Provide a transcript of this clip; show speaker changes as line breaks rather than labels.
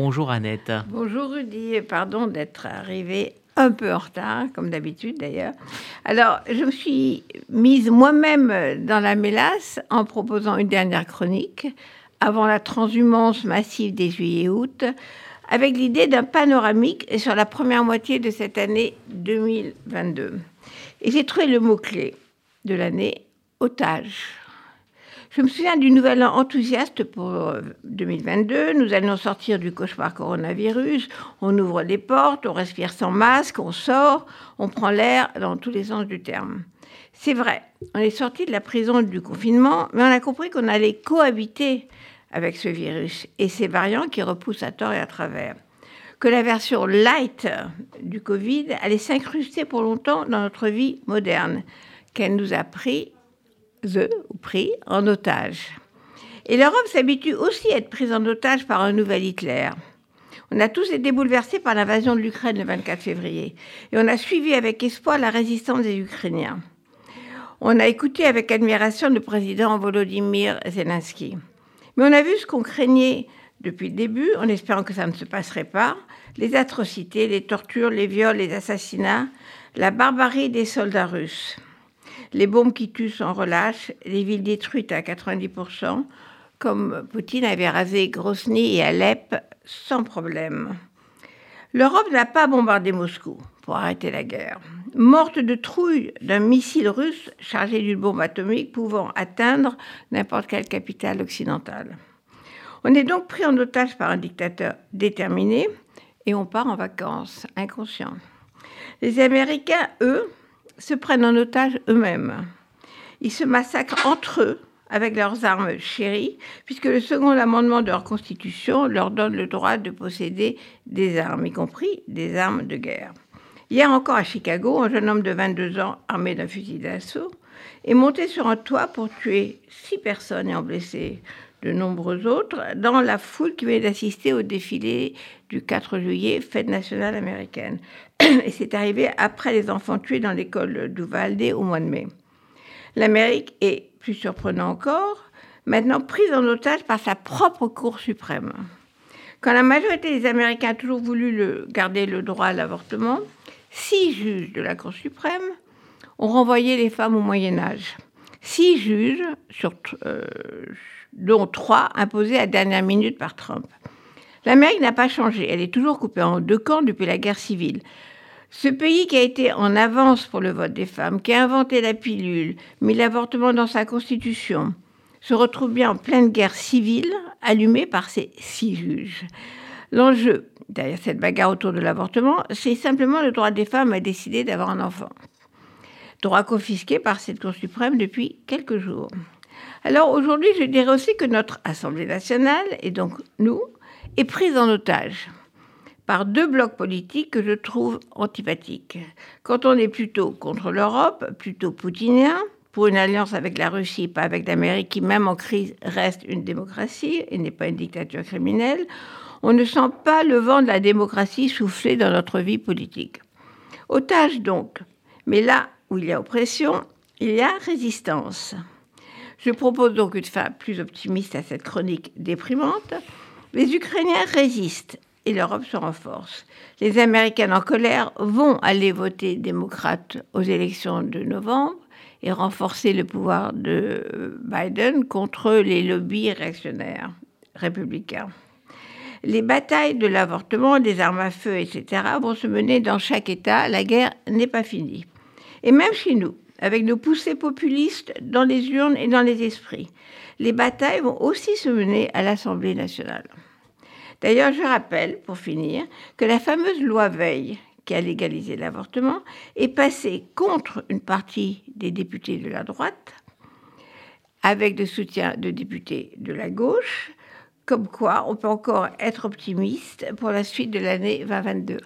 Bonjour Annette.
Bonjour Rudy, et pardon d'être arrivé un peu en retard, comme d'habitude d'ailleurs. Alors, je me suis mise moi-même dans la mélasse en proposant une dernière chronique avant la transhumance massive des juillet-août, avec l'idée d'un panoramique sur la première moitié de cette année 2022. Et j'ai trouvé le mot-clé de l'année, otage. Je me souviens du nouvel an enthousiaste pour 2022. Euh, Nous allons sortir du cauchemar coronavirus. On ouvre les portes, on respire sans masque, on sort, on prend l'air dans tous les sens du terme. C'est vrai, on est sorti de la prison du confinement, mais on a compris qu'on allait cohabiter avec ce virus et ses variants qui repoussent à tort et à travers. Que la version light du Covid allait s'incruster pour longtemps dans notre vie moderne, qu'elle nous a pris, ou pris, en otage. Et l'Europe s'habitue aussi à être prise en otage par un nouvel Hitler. On a tous été bouleversés par l'invasion de l'Ukraine le 24 février. Et on a suivi avec espoir la résistance des Ukrainiens. On a écouté avec admiration le président Volodymyr Zelensky. Mais on a vu ce qu'on craignait depuis le début, en espérant que ça ne se passerait pas, les atrocités, les tortures, les viols, les assassinats, la barbarie des soldats russes, les bombes qui tuent sans relâche, les villes détruites à 90%, comme Poutine avait rasé Grozny et Alep sans problème. L'Europe n'a pas bombardé Moscou pour arrêter la guerre. Morte de trouille d'un missile russe chargé d'une bombe atomique pouvant atteindre n'importe quelle capitale occidentale. On est donc pris en otage par un dictateur déterminé et on part en vacances, inconscient. Les Américains, eux, se prennent en otage eux-mêmes. Ils se massacrent entre eux avec leurs armes chéries, puisque le second amendement de leur constitution leur donne le droit de posséder des armes, y compris des armes de guerre. Hier encore à Chicago, un jeune homme de 22 ans, armé d'un fusil d'assaut, est monté sur un toit pour tuer six personnes et en blesser de nombreux autres dans la foule qui venait d'assister au défilé du 4 juillet, fête nationale américaine. Et c'est arrivé après les enfants tués dans l'école d'Uvalde au mois de mai. L'Amérique est, plus surprenant encore, maintenant prise en otage par sa propre Cour suprême. Quand la majorité des Américains a toujours voulu garder le droit à l'avortement, six juges de la Cour suprême ont renvoyé les femmes au Moyen Âge. Six juges, euh, dont trois imposés à dernière minute par Trump. L'Amérique n'a pas changé, elle est toujours coupée en deux camps depuis la guerre civile. Ce pays qui a été en avance pour le vote des femmes, qui a inventé la pilule, mis l'avortement dans sa constitution, se retrouve bien en pleine guerre civile allumée par ces six juges. L'enjeu derrière cette bagarre autour de l'avortement, c'est simplement le droit des femmes à décider d'avoir un enfant. Droit confisqué par cette Cour suprême depuis quelques jours. Alors aujourd'hui, je dirais aussi que notre Assemblée nationale, et donc nous, est prise en otage par deux blocs politiques que je trouve antipathiques. Quand on est plutôt contre l'Europe, plutôt poutinien, pour une alliance avec la Russie, pas avec l'Amérique, qui même en crise reste une démocratie et n'est pas une dictature criminelle, on ne sent pas le vent de la démocratie souffler dans notre vie politique. Otage donc, mais là où il y a oppression, il y a résistance. Je propose donc une fin plus optimiste à cette chronique déprimante. Les Ukrainiens résistent et l'Europe se renforce. Les Américains en colère vont aller voter démocrate aux élections de novembre et renforcer le pouvoir de Biden contre les lobbies réactionnaires républicains. Les batailles de l'avortement, des armes à feu, etc. vont se mener dans chaque État. La guerre n'est pas finie. Et même chez nous, avec nos poussées populistes dans les urnes et dans les esprits. Les batailles vont aussi se mener à l'Assemblée nationale. D'ailleurs, je rappelle, pour finir, que la fameuse loi Veil, qui a légalisé l'avortement, est passée contre une partie des députés de la droite, avec le soutien de députés de la gauche, comme quoi on peut encore être optimiste pour la suite de l'année 2022.